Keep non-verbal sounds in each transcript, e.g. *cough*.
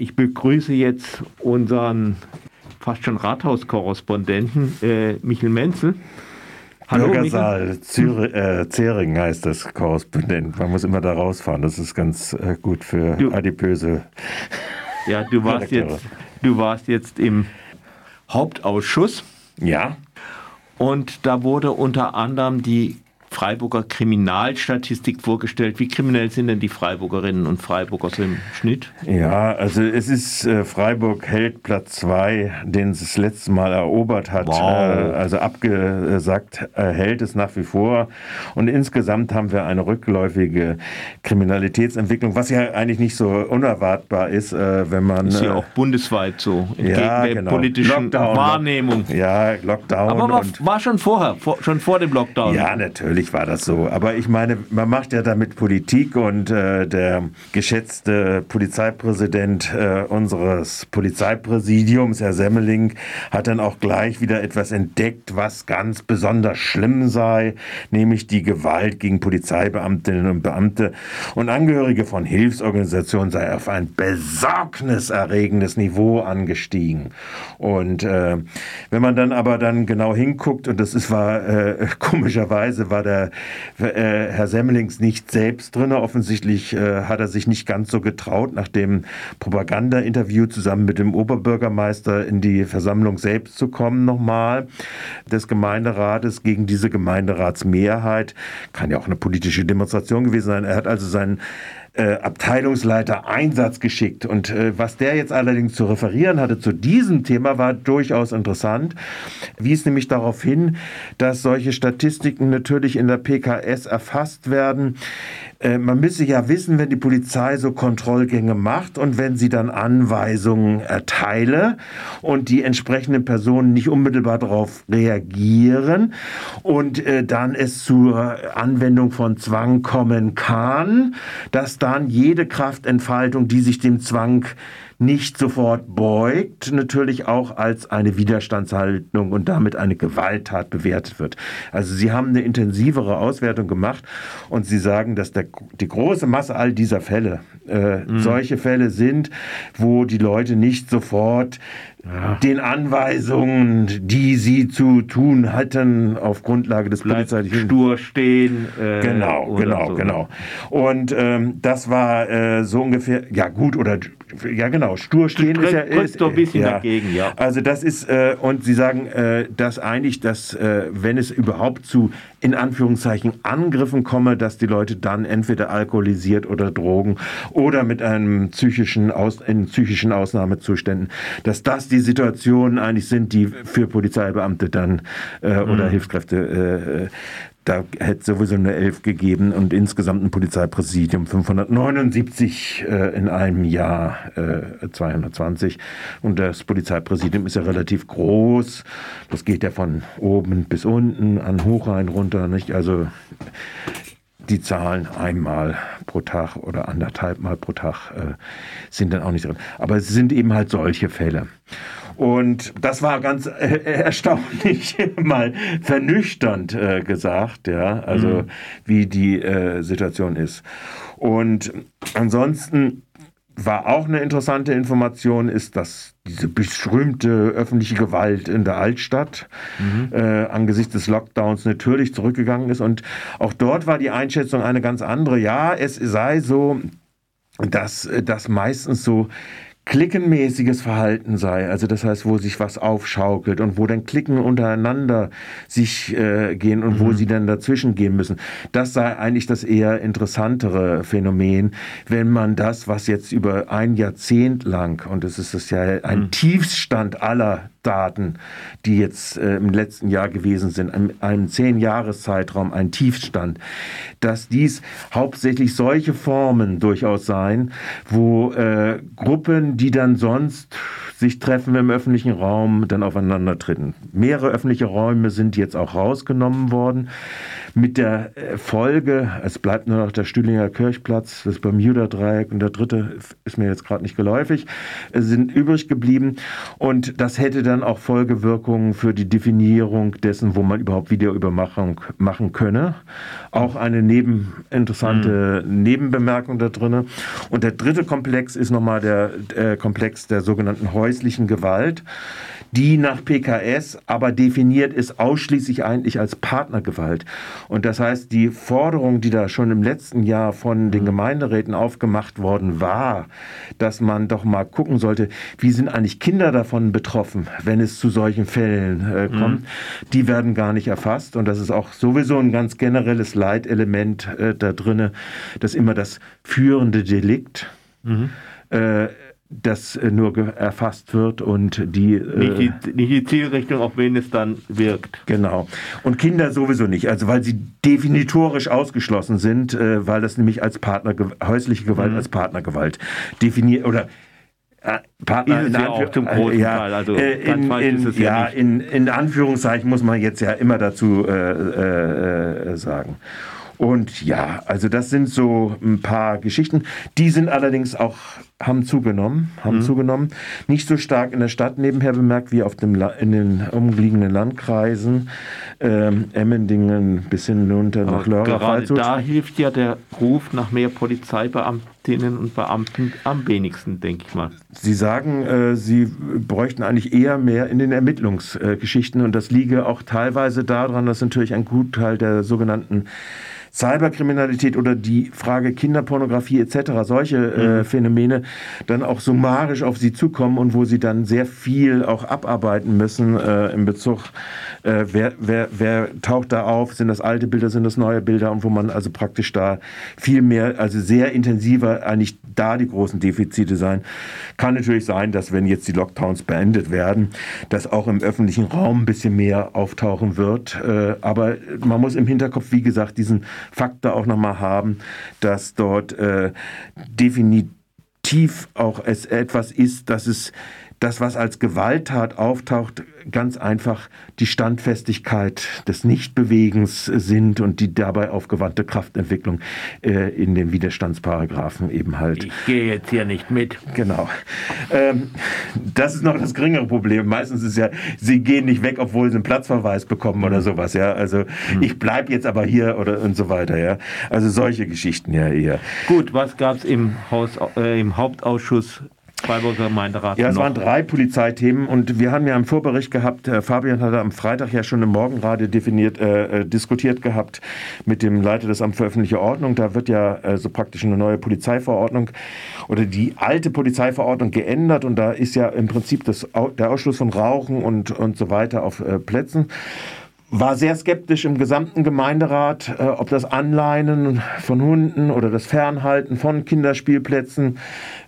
Ich begrüße jetzt unseren fast schon Rathauskorrespondenten äh, Michel Menzel. Hallo, Bürgersaal äh, Zering heißt das Korrespondent. Man muss immer da rausfahren. Das ist ganz äh, gut für du, adipöse. Ja, du warst, jetzt, du warst jetzt im Hauptausschuss. Ja. Und da wurde unter anderem die Freiburger Kriminalstatistik vorgestellt. Wie kriminell sind denn die Freiburgerinnen und Freiburger so im Schnitt? Ja, also es ist äh, Freiburg hält Platz 2, den es das letzte Mal erobert hat. Wow. Äh, also abgesagt äh, hält es nach wie vor. Und insgesamt haben wir eine rückläufige Kriminalitätsentwicklung, was ja eigentlich nicht so unerwartbar ist, äh, wenn man. Ist ja äh, auch bundesweit so, entgegen ja, der genau. politischen Lockdown, Wahrnehmung. Ja, Lockdown. Aber war, war schon vorher, vor, schon vor dem Lockdown. Ja, natürlich natürlich war das so. Aber ich meine, man macht ja damit Politik und äh, der geschätzte Polizeipräsident äh, unseres Polizeipräsidiums, Herr Semmeling, hat dann auch gleich wieder etwas entdeckt, was ganz besonders schlimm sei, nämlich die Gewalt gegen Polizeibeamtinnen und Beamte und Angehörige von Hilfsorganisationen sei auf ein besorgniserregendes Niveau angestiegen. Und äh, wenn man dann aber dann genau hinguckt, und das ist war äh, *laughs* komischerweise war der der äh, Herr Semmelings nicht selbst drin. Offensichtlich äh, hat er sich nicht ganz so getraut, nach dem Propaganda-Interview zusammen mit dem Oberbürgermeister in die Versammlung selbst zu kommen, nochmal des Gemeinderates gegen diese Gemeinderatsmehrheit. Kann ja auch eine politische Demonstration gewesen sein. Er hat also seinen äh, Abteilungsleiter Einsatz geschickt. Und äh, was der jetzt allerdings zu referieren hatte zu diesem Thema, war durchaus interessant. Wies nämlich darauf hin, dass solche Statistiken natürlich in der PKS erfasst werden. Äh, man müsse ja wissen, wenn die Polizei so Kontrollgänge macht und wenn sie dann Anweisungen erteile und die entsprechenden Personen nicht unmittelbar darauf reagieren und äh, dann es zur Anwendung von Zwang kommen kann, dass dann jede Kraftentfaltung, die sich dem Zwang nicht sofort beugt, natürlich auch als eine Widerstandshaltung und damit eine Gewalttat bewertet wird. Also Sie haben eine intensivere Auswertung gemacht und Sie sagen, dass der, die große Masse all dieser Fälle äh, mhm. solche Fälle sind, wo die Leute nicht sofort ja. den Anweisungen, die sie zu tun hatten, auf Grundlage des polizeilichen stur stehen. Äh, genau, genau, so. genau. Und ähm, das war äh, so ungefähr, ja gut oder ja genau, stur stehen ist ja ist, ein bisschen ja. dagegen, ja. Also das ist äh, und Sie sagen, äh, dass eigentlich, dass äh, wenn es überhaupt zu in Anführungszeichen Angriffen komme, dass die Leute dann entweder alkoholisiert oder Drogen oder mit einem psychischen Aus, in psychischen Ausnahmezuständen, dass das die Situationen eigentlich sind, die für Polizeibeamte dann äh, oder mhm. Hilfskräfte äh, da hätte sowieso eine Elf gegeben und insgesamt ein Polizeipräsidium 579 äh, in einem Jahr äh, 220. Und das Polizeipräsidium ist ja relativ groß. Das geht ja von oben bis unten, an Hochrhein runter. Nicht? Also die Zahlen einmal pro Tag oder anderthalb Mal pro Tag äh, sind dann auch nicht drin. Aber es sind eben halt solche Fälle. Und das war ganz äh, erstaunlich *laughs* mal vernüchternd äh, gesagt, ja, also mhm. wie die äh, Situation ist. Und ansonsten war auch eine interessante Information, ist, dass diese berühmte öffentliche Gewalt in der Altstadt mhm. äh, angesichts des Lockdowns natürlich zurückgegangen ist. Und auch dort war die Einschätzung eine ganz andere. Ja, es sei so, dass das meistens so klickenmäßiges Verhalten sei, also das heißt, wo sich was aufschaukelt und wo dann Klicken untereinander sich äh, gehen und mhm. wo sie dann dazwischen gehen müssen. Das sei eigentlich das eher interessantere Phänomen, wenn man das, was jetzt über ein Jahrzehnt lang, und es ist das ja ein mhm. Tiefstand aller Daten, die jetzt äh, im letzten Jahr gewesen sind, in einem zehn Jahreszeitraum ein Tiefstand, dass dies hauptsächlich solche Formen durchaus seien, wo äh, Gruppen, die dann sonst sich treffen im öffentlichen Raum, dann aufeinander treten. Mehrere öffentliche Räume sind jetzt auch rausgenommen worden. Mit der Folge, es bleibt nur noch der Stühlinger Kirchplatz, das Bermuda-Dreieck und der dritte ist mir jetzt gerade nicht geläufig, sind übrig geblieben. Und das hätte dann auch Folgewirkungen für die Definierung dessen, wo man überhaupt Videoübermachung machen könne. Auch eine neben, interessante mhm. Nebenbemerkung da drin. Und der dritte Komplex ist nochmal der äh, Komplex der sogenannten häuslichen Gewalt die nach PKS aber definiert ist ausschließlich eigentlich als Partnergewalt. Und das heißt, die Forderung, die da schon im letzten Jahr von den Gemeinderäten aufgemacht worden war, dass man doch mal gucken sollte, wie sind eigentlich Kinder davon betroffen, wenn es zu solchen Fällen äh, kommt, mhm. die werden gar nicht erfasst. Und das ist auch sowieso ein ganz generelles Leitelement äh, da drinne, dass immer das führende Delikt mhm. äh, das äh, nur erfasst wird und die äh, nicht, die nicht die Zielrichtung, auf wen es dann wirkt. Genau. Und Kinder sowieso nicht, also weil sie definitorisch ausgeschlossen sind, äh, weil das nämlich als Partner häusliche Gewalt mhm. als Partnergewalt definiert oder Partner in, ja auch zum großen ja, Teil. Also in, in, ja, ja in, in, Anführungszeichen muss man jetzt ja immer dazu äh, äh, sagen. Und ja, also das sind so ein paar Geschichten. Die sind allerdings auch, haben zugenommen, haben mhm. zugenommen. Nicht so stark in der Stadt nebenher bemerkt wie auf dem, in den umliegenden Landkreisen. Ähm, Emmendingen bis hinunter nach Lörrach. Gerade da hilft ja der Ruf nach mehr Polizeibeamtinnen und Beamten am wenigsten, denke ich mal. Sie sagen, äh, Sie bräuchten eigentlich eher mehr in den Ermittlungsgeschichten und das liege auch teilweise daran, dass natürlich ein Gutteil der sogenannten Cyberkriminalität oder die Frage Kinderpornografie etc., solche äh, mhm. Phänomene dann auch summarisch auf sie zukommen und wo sie dann sehr viel auch abarbeiten müssen äh, in Bezug, äh, wer, wer, wer taucht da auf, sind das alte Bilder, sind das neue Bilder und wo man also praktisch da viel mehr, also sehr intensiver eigentlich da die großen Defizite sein. Kann natürlich sein, dass wenn jetzt die Lockdowns beendet werden, dass auch im öffentlichen Raum ein bisschen mehr auftauchen wird. Äh, aber man muss im Hinterkopf, wie gesagt, diesen Faktor auch nochmal haben, dass dort äh, definitiv auch es etwas ist, dass es das, was als Gewalttat auftaucht, ganz einfach die Standfestigkeit des Nichtbewegens sind und die dabei aufgewandte Kraftentwicklung äh, in den Widerstandsparagraphen eben halt. Ich gehe jetzt hier nicht mit. Genau. Ähm, das ist noch das geringere Problem. Meistens ist ja, sie gehen nicht weg, obwohl sie einen Platzverweis bekommen oder sowas. Ja, also mhm. ich bleibe jetzt aber hier oder und so weiter. Ja, also solche Geschichten ja eher. Gut, was gab es im äh, im Hauptausschuss Freiburger Gemeinderat. Ja, es noch. waren drei Polizeithemen und wir haben ja im Vorbericht gehabt, äh, Fabian hatte am Freitag ja schon im Morgenradio definiert, äh, äh, diskutiert gehabt mit dem Leiter des Amt für öffentliche Ordnung. Da wird ja äh, so praktisch eine neue Polizeiverordnung oder die alte Polizeiverordnung geändert und da ist ja im Prinzip das, der Ausschluss von Rauchen und, und so weiter auf äh, Plätzen war sehr skeptisch im gesamten Gemeinderat, äh, ob das Anleinen von Hunden oder das Fernhalten von Kinderspielplätzen,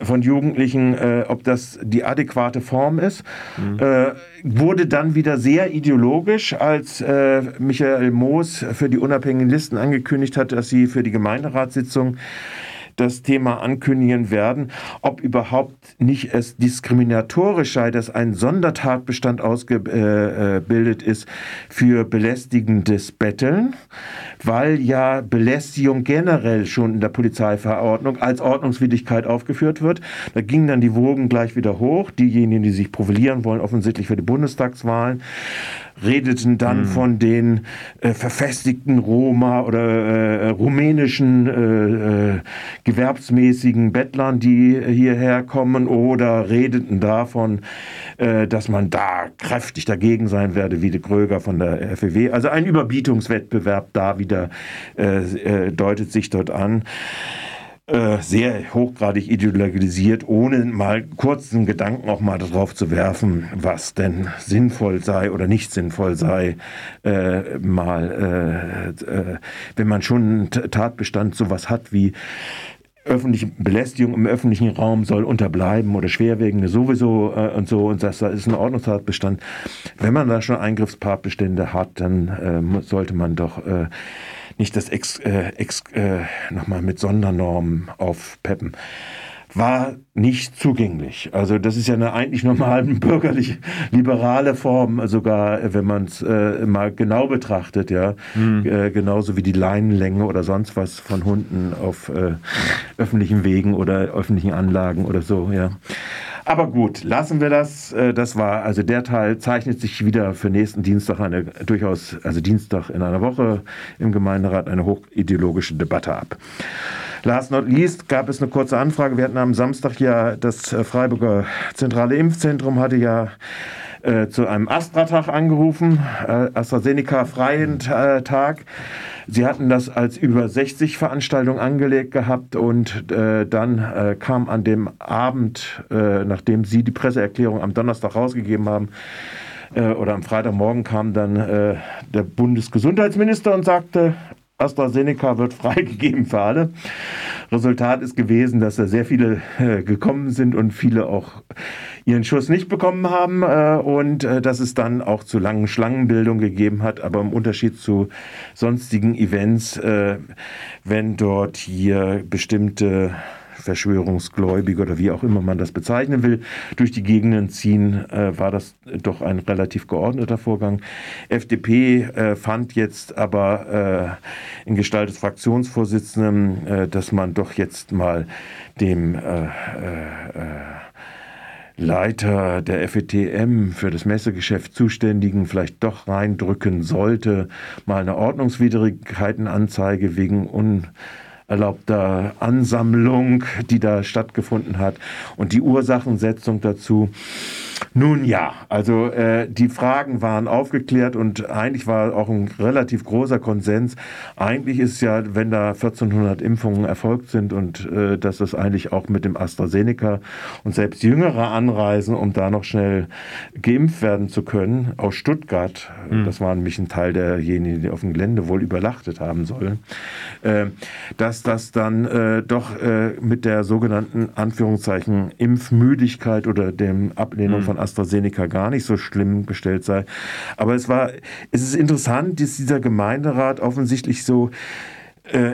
von Jugendlichen, äh, ob das die adäquate Form ist. Mhm. Äh, wurde dann wieder sehr ideologisch, als äh, Michael Moos für die unabhängigen Listen angekündigt hat, dass sie für die Gemeinderatssitzung das Thema ankündigen werden, ob überhaupt nicht es diskriminatorisch sei, dass ein Sondertatbestand ausgebildet ist für belästigendes Betteln, weil ja Belästigung generell schon in der Polizeiverordnung als Ordnungswidrigkeit aufgeführt wird. Da gingen dann die Wogen gleich wieder hoch. Diejenigen, die sich profilieren wollen, offensichtlich für die Bundestagswahlen redeten dann mhm. von den äh, verfestigten Roma oder äh, rumänischen äh, äh, gewerbsmäßigen Bettlern, die hierher kommen, oder redeten davon, äh, dass man da kräftig dagegen sein werde, wie de Kröger von der FEW. Also ein Überbietungswettbewerb da wieder äh, deutet sich dort an. Äh, sehr hochgradig ideologisiert, ohne mal kurzen Gedanken auch mal darauf zu werfen, was denn sinnvoll sei oder nicht sinnvoll sei, äh, mal, äh, äh wenn man schon einen Tatbestand sowas hat wie öffentliche Belästigung im öffentlichen Raum soll unterbleiben oder schwerwiegende sowieso äh, und so und das, das ist ein Ordnungstatbestand. Wenn man da schon Eingriffstatbestände hat, dann äh, sollte man doch äh, nicht das ex, äh, ex, äh, nochmal mit Sondernormen aufpeppen. war nicht zugänglich. Also das ist ja eine eigentlich normal *laughs* bürgerlich-liberale Form, sogar wenn man es äh, mal genau betrachtet, ja. Mhm. Äh, genauso wie die Leinenlänge oder sonst was von Hunden auf äh, öffentlichen Wegen oder öffentlichen Anlagen oder so, ja. Aber gut, lassen wir das. Äh, das war, also der Teil zeichnet sich wieder für nächsten Dienstag eine durchaus, also Dienstag in einer Woche im Gemeinderat eine hochideologische Debatte ab. Last not least gab es eine kurze Anfrage. Wir hatten am Samstag ja das äh, Freiburger Zentrale Impfzentrum hatte ja äh, zu einem Astra-Tag angerufen, äh, AstraZeneca-freien äh, Tag. Sie hatten das als über 60 Veranstaltung angelegt gehabt und äh, dann äh, kam an dem Abend, äh, nachdem Sie die Presseerklärung am Donnerstag rausgegeben haben, oder am Freitagmorgen kam dann der Bundesgesundheitsminister und sagte, AstraZeneca wird *laughs* freigegeben für alle. Resultat ist gewesen, dass da sehr viele äh, gekommen sind und viele auch ihren Schuss nicht bekommen haben äh, und äh, dass es dann auch zu langen Schlangenbildungen gegeben hat. Aber im Unterschied zu sonstigen Events, wenn dort hier bestimmte Verschwörungsgläubige oder wie auch immer man das bezeichnen will, durch die Gegenden ziehen, äh, war das doch ein relativ geordneter Vorgang. FDP äh, fand jetzt aber äh, in Gestalt des Fraktionsvorsitzenden, äh, dass man doch jetzt mal dem äh, äh, Leiter der FETM für das Messegeschäft Zuständigen vielleicht doch reindrücken sollte, mal eine Ordnungswidrigkeitenanzeige wegen un erlaubter Ansammlung, die da stattgefunden hat und die Ursachensetzung dazu. Nun ja, also äh, die Fragen waren aufgeklärt und eigentlich war auch ein relativ großer Konsens. Eigentlich ist ja, wenn da 1400 Impfungen erfolgt sind und äh, dass das eigentlich auch mit dem AstraZeneca und selbst jüngere anreisen, um da noch schnell geimpft werden zu können, aus Stuttgart, mhm. das war nämlich ein Teil derjenigen, die auf dem Gelände wohl überlachtet haben sollen, äh, dass das dann äh, doch äh, mit der sogenannten Anführungszeichen Impfmüdigkeit oder dem Ablehnung mhm. Von AstraZeneca gar nicht so schlimm gestellt sei. Aber es war, es ist interessant, dass dieser Gemeinderat offensichtlich so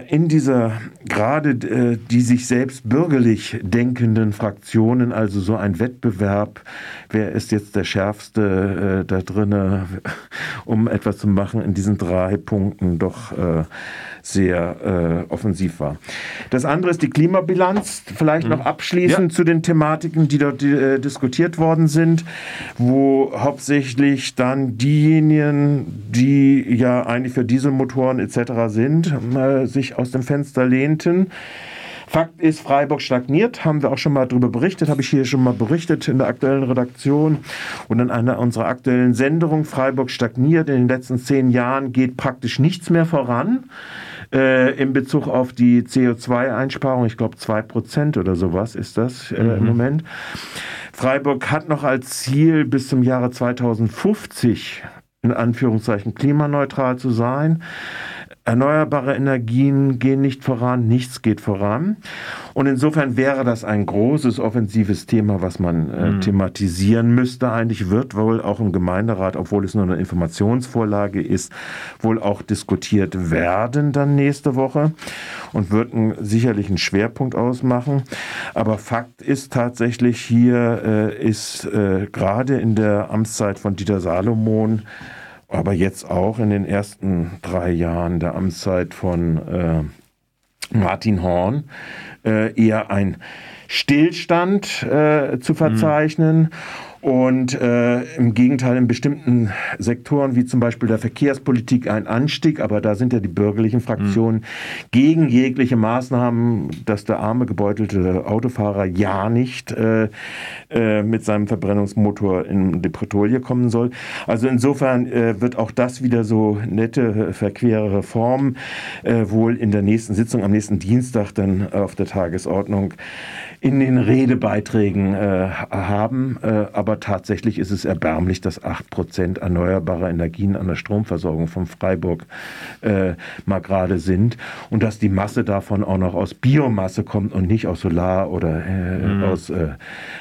in dieser gerade äh, die sich selbst bürgerlich denkenden Fraktionen, also so ein Wettbewerb, wer ist jetzt der Schärfste äh, da drinne, *laughs* um etwas zu machen in diesen drei Punkten doch sehr offensiv war. Das andere ist die Klimabilanz, vielleicht noch mhm. abschließend ja. zu den Thematiken, die dort diskutiert worden sind, wo hauptsächlich dann diejenigen, die ja eigentlich für Dieselmotoren etc. sind, sich aus dem Fenster lehnten. Fakt ist, Freiburg stagniert, haben wir auch schon mal darüber berichtet, habe ich hier schon mal berichtet in der aktuellen Redaktion und in einer unserer aktuellen Sendungen. Freiburg stagniert, in den letzten zehn Jahren geht praktisch nichts mehr voran. Äh, in Bezug auf die CO2-Einsparung, ich glaube zwei Prozent oder sowas ist das äh, mhm. im Moment. Freiburg hat noch als Ziel bis zum Jahre 2050 in Anführungszeichen klimaneutral zu sein. Erneuerbare Energien gehen nicht voran, nichts geht voran. Und insofern wäre das ein großes offensives Thema, was man äh, mhm. thematisieren müsste. Eigentlich wird wohl auch im Gemeinderat, obwohl es nur eine Informationsvorlage ist, wohl auch diskutiert werden dann nächste Woche und wird ein, sicherlich einen Schwerpunkt ausmachen. Aber Fakt ist tatsächlich, hier äh, ist äh, gerade in der Amtszeit von Dieter Salomon aber jetzt auch in den ersten drei Jahren der Amtszeit von äh, Martin Horn äh, eher ein Stillstand äh, zu verzeichnen. Mhm. Und äh, im Gegenteil in bestimmten Sektoren, wie zum Beispiel der Verkehrspolitik, ein Anstieg, aber da sind ja die bürgerlichen Fraktionen mhm. gegen jegliche Maßnahmen, dass der arme gebeutelte Autofahrer ja nicht äh, äh, mit seinem Verbrennungsmotor in die Bretouille kommen soll. Also insofern äh, wird auch das wieder so nette, verquere Reform äh, wohl in der nächsten Sitzung am nächsten Dienstag dann auf der Tagesordnung in den Redebeiträgen äh, haben. Äh, aber tatsächlich ist es erbärmlich, dass 8% erneuerbare Energien an der Stromversorgung von Freiburg äh, mal gerade sind und dass die Masse davon auch noch aus Biomasse kommt und nicht aus Solar oder äh, mhm. aus äh,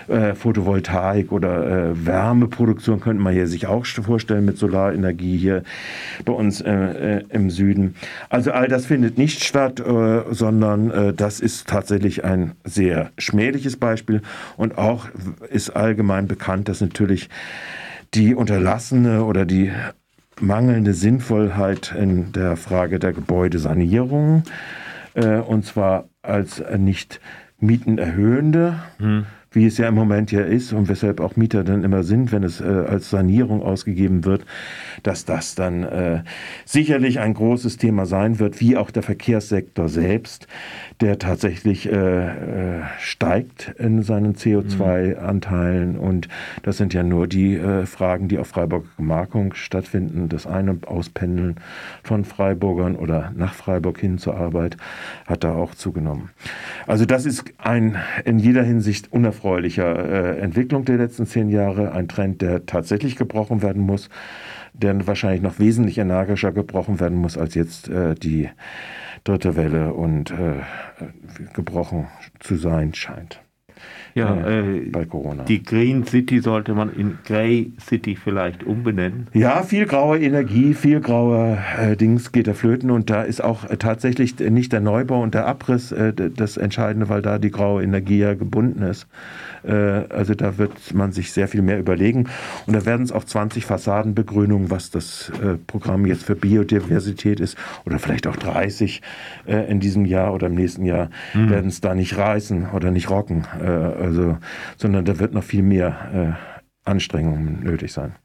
äh Photovoltaik oder Wärmeproduktion könnte man hier sich auch vorstellen mit Solarenergie hier bei uns im Süden. Also all das findet nicht statt, sondern das ist tatsächlich ein sehr schmähliches Beispiel. Und auch ist allgemein bekannt, dass natürlich die unterlassene oder die mangelnde Sinnvollheit in der Frage der Gebäudesanierung, äh, und zwar als nicht mietenerhöhende, hm wie es ja im Moment ja ist und weshalb auch Mieter dann immer sind, wenn es äh, als Sanierung ausgegeben wird, dass das dann äh, sicherlich ein großes Thema sein wird, wie auch der Verkehrssektor selbst, der tatsächlich äh, äh steigt in seinen CO2-Anteilen. Und das sind ja nur die äh, Fragen, die auf Freiburger Gemarkung stattfinden. Das eine Auspendeln von Freiburgern oder nach Freiburg hin zur Arbeit hat da auch zugenommen. Also das ist ein in jeder Hinsicht unerfreuliches unerfreulicher äh, Entwicklung der letzten zehn Jahre, ein Trend, der tatsächlich gebrochen werden muss, der wahrscheinlich noch wesentlich energischer gebrochen werden muss, als jetzt äh, die dritte Welle und äh, gebrochen zu sein scheint. Ja, äh, bei Corona. Die Green City sollte man in Grey City vielleicht umbenennen. Ja, viel graue Energie, viel graue äh, Dings geht der flöten und da ist auch äh, tatsächlich nicht der Neubau und der Abriss äh, das Entscheidende, weil da die graue Energie ja gebunden ist. Äh, also da wird man sich sehr viel mehr überlegen und da werden es auch 20 Fassadenbegrünungen, was das äh, Programm jetzt für Biodiversität ist oder vielleicht auch 30 in diesem Jahr oder im nächsten Jahr, mhm. werden es da nicht reißen oder nicht rocken. Also, sondern da wird noch viel mehr äh, Anstrengungen nötig sein.